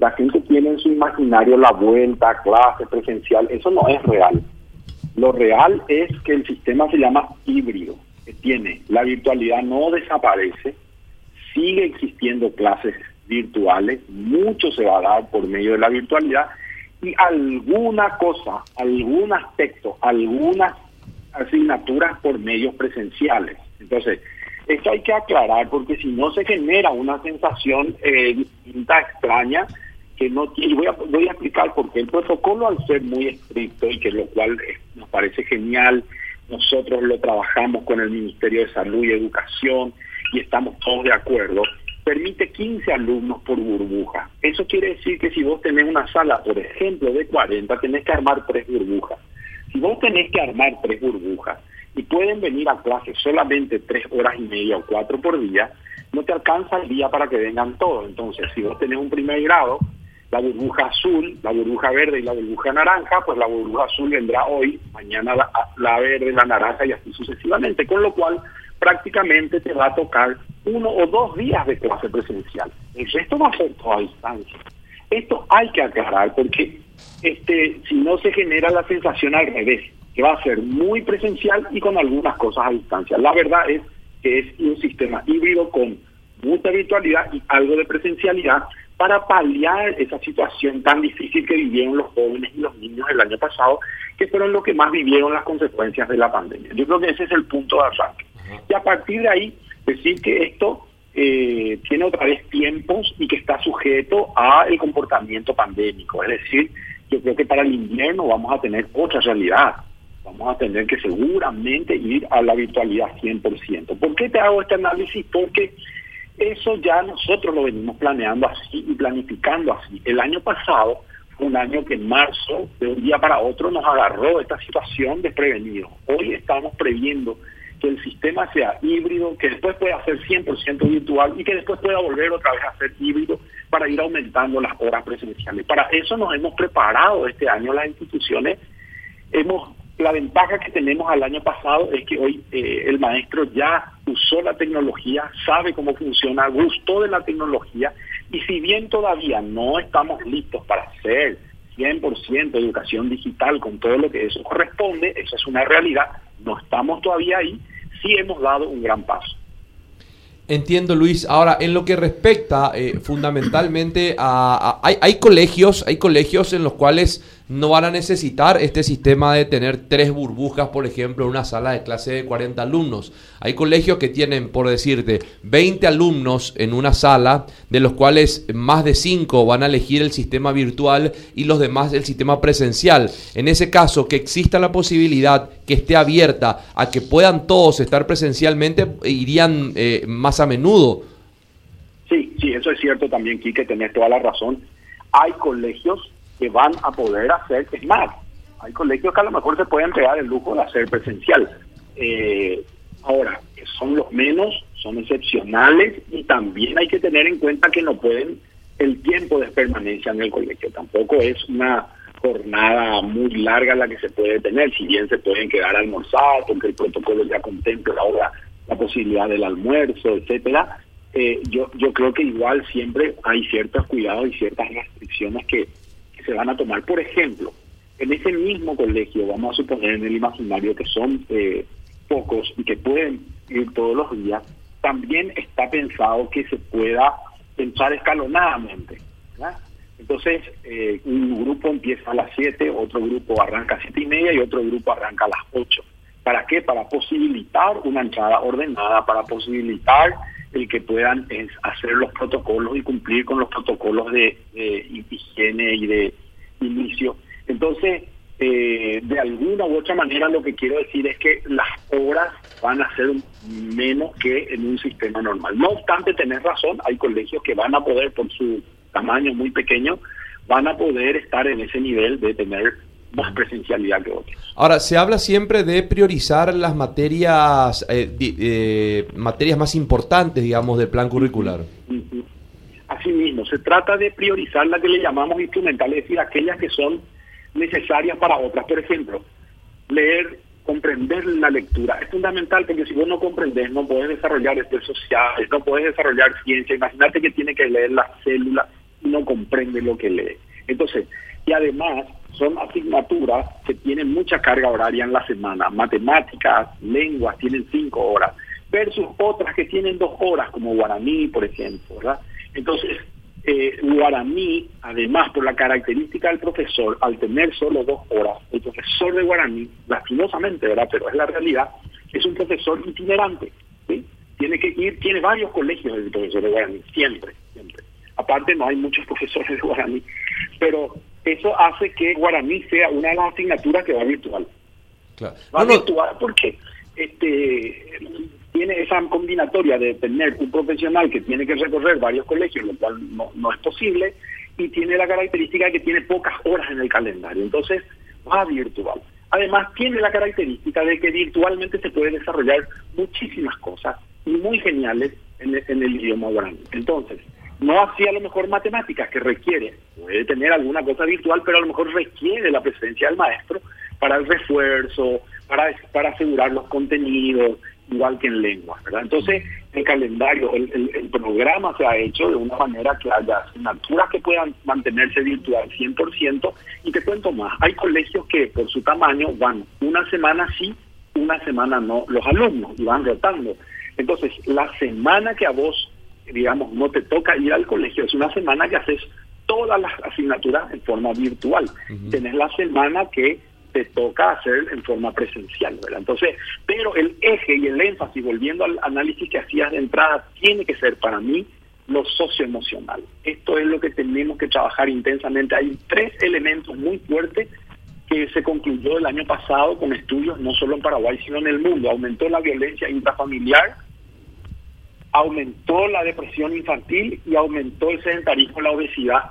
la gente tiene en su imaginario la vuelta, clase, presencial, eso no es real. Lo real es que el sistema se llama híbrido, que tiene. La virtualidad no desaparece, sigue existiendo clases virtuales, mucho se va a dar por medio de la virtualidad. Y alguna cosa, algún aspecto, algunas asignaturas por medios presenciales. Entonces, esto hay que aclarar porque si no se genera una sensación eh, extraña, que no tiene, voy a, voy a explicar por qué el protocolo al ser muy estricto y que lo cual eh, nos parece genial, nosotros lo trabajamos con el Ministerio de Salud y Educación y estamos todos de acuerdo, permite 15 alumnos por burbuja. Eso quiere decir que si vos tenés una sala, por ejemplo, de 40, tenés que armar tres burbujas. Si vos tenés que armar tres burbujas y pueden venir a clase solamente tres horas y media o cuatro por día, no te alcanza el día para que vengan todos. Entonces, si vos tenés un primer grado, la burbuja azul, la burbuja verde y la burbuja naranja, pues la burbuja azul vendrá hoy, mañana la, verde, la naranja y así sucesivamente, con lo cual prácticamente te va a tocar uno o dos días de clase presencial. El resto va a ser toda a distancia. Esto hay que aclarar porque este, si no se genera la sensación al revés, que va a ser muy presencial y con algunas cosas a distancia. La verdad es que es un sistema híbrido con mucha virtualidad y algo de presencialidad para paliar esa situación tan difícil que vivieron los jóvenes y los niños el año pasado, que fueron los que más vivieron las consecuencias de la pandemia. Yo creo que ese es el punto de arranque. Y a partir de ahí, decir que esto eh, tiene otra vez tiempos y que está sujeto a el comportamiento pandémico. Es decir, yo creo que para el invierno vamos a tener otra realidad. Vamos a tener que seguramente ir a la virtualidad 100%. ¿Por qué te hago este análisis? Porque eso ya nosotros lo venimos planeando así y planificando así. El año pasado fue un año que en marzo, de un día para otro, nos agarró esta situación desprevenido. Hoy estamos previendo que el sistema sea híbrido, que después pueda ser 100% virtual y que después pueda volver otra vez a ser híbrido para ir aumentando las horas presenciales. Para eso nos hemos preparado este año las instituciones. Hemos la ventaja que tenemos al año pasado es que hoy eh, el maestro ya usó la tecnología, sabe cómo funciona, gustó de la tecnología y si bien todavía no estamos listos para hacer 100% educación digital con todo lo que eso corresponde, eso es una realidad, no estamos todavía ahí, sí hemos dado un gran paso. Entiendo, Luis. Ahora, en lo que respecta eh, fundamentalmente a, hay, hay, colegios, hay colegios en los cuales no van a necesitar este sistema de tener tres burbujas, por ejemplo, en una sala de clase de 40 alumnos. Hay colegios que tienen, por decirte, 20 alumnos en una sala, de los cuales más de 5 van a elegir el sistema virtual y los demás el sistema presencial. En ese caso, que exista la posibilidad que esté abierta a que puedan todos estar presencialmente, irían eh, más a menudo. Sí, sí, eso es cierto también, Quique, tenés toda la razón. Hay colegios que van a poder hacer, es más, hay colegios que a lo mejor se pueden pegar el lujo de hacer presencial. Eh, ahora, son los menos, son excepcionales y también hay que tener en cuenta que no pueden el tiempo de permanencia en el colegio. Tampoco es una jornada muy larga la que se puede tener, si bien se pueden quedar a almorzar, porque el protocolo ya contempla ahora la posibilidad del almuerzo, etcétera. Eh, yo, yo creo que igual siempre hay ciertos cuidados y ciertas restricciones que, se van a tomar. Por ejemplo, en ese mismo colegio, vamos a suponer en el imaginario que son eh, pocos y que pueden ir todos los días, también está pensado que se pueda pensar escalonadamente. Entonces, eh, un grupo empieza a las 7, otro grupo arranca a 7 y media y otro grupo arranca a las 8. ¿Para qué? Para posibilitar una entrada ordenada, para posibilitar el que puedan hacer los protocolos y cumplir con los protocolos de, higiene y de inicio. Entonces, eh, de alguna u otra manera lo que quiero decir es que las horas van a ser menos que en un sistema normal. No obstante, tener razón, hay colegios que van a poder, por su tamaño muy pequeño, van a poder estar en ese nivel de tener más presencialidad que otros. Ahora, se habla siempre de priorizar las materias, eh, eh, materias más importantes, digamos, del plan curricular. Así mismo, se trata de priorizar las que le llamamos instrumentales, es decir, aquellas que son necesarias para otras. Por ejemplo, leer, comprender la lectura. Es fundamental porque si vos no comprendes, no puedes desarrollar estudios sociales, no puedes desarrollar ciencia. Imagínate que tiene que leer las células y no comprende lo que lee. Entonces, y además son asignaturas que tienen mucha carga horaria en la semana, matemáticas, lenguas, tienen cinco horas, versus otras que tienen dos horas, como guaraní, por ejemplo, ¿verdad? Entonces, eh, guaraní, además por la característica del profesor, al tener solo dos horas, el profesor de guaraní, lastimosamente, ¿verdad? Pero es la realidad, es un profesor itinerante. Tiene que ir, tiene varios colegios el profesor de guaraní, siempre, siempre. Aparte no hay muchos profesores de guaraní, pero eso hace que guaraní sea una de las asignaturas que va virtual. Claro. Va No, no, virtual porque este tiene esa combinatoria de tener un profesional que tiene que recorrer varios colegios, lo cual no, no es posible, y tiene la característica de que tiene pocas horas en el calendario. Entonces, va virtual. Además, tiene la característica de que virtualmente se puede desarrollar muchísimas cosas y muy geniales en el, en el idioma guaraní. Entonces, no así a lo mejor matemáticas que requiere, puede tener alguna cosa virtual, pero a lo mejor requiere la presencia del maestro para el refuerzo, para, para asegurar los contenidos, igual que en lengua, ¿verdad? Entonces, el calendario, el, programa se ha hecho de una manera que haya asignaturas que puedan mantenerse virtual 100%, y te cuento más, hay colegios que por su tamaño van una semana sí, una semana no, los alumnos, y van rotando. Entonces, la semana que a vos, digamos, no te toca ir al colegio, es una semana que haces todas las asignaturas en forma virtual. Uh -huh. Tenés la semana que te toca hacer en forma presencial, ¿verdad? Entonces, pero el eje y el énfasis, volviendo al análisis que hacías de entrada, tiene que ser para mí lo socioemocional. Esto es lo que tenemos que trabajar intensamente. Hay tres elementos muy fuertes que se concluyó el año pasado con estudios no solo en Paraguay, sino en el mundo. Aumentó la violencia intrafamiliar, aumentó la depresión infantil y aumentó el sedentarismo, la obesidad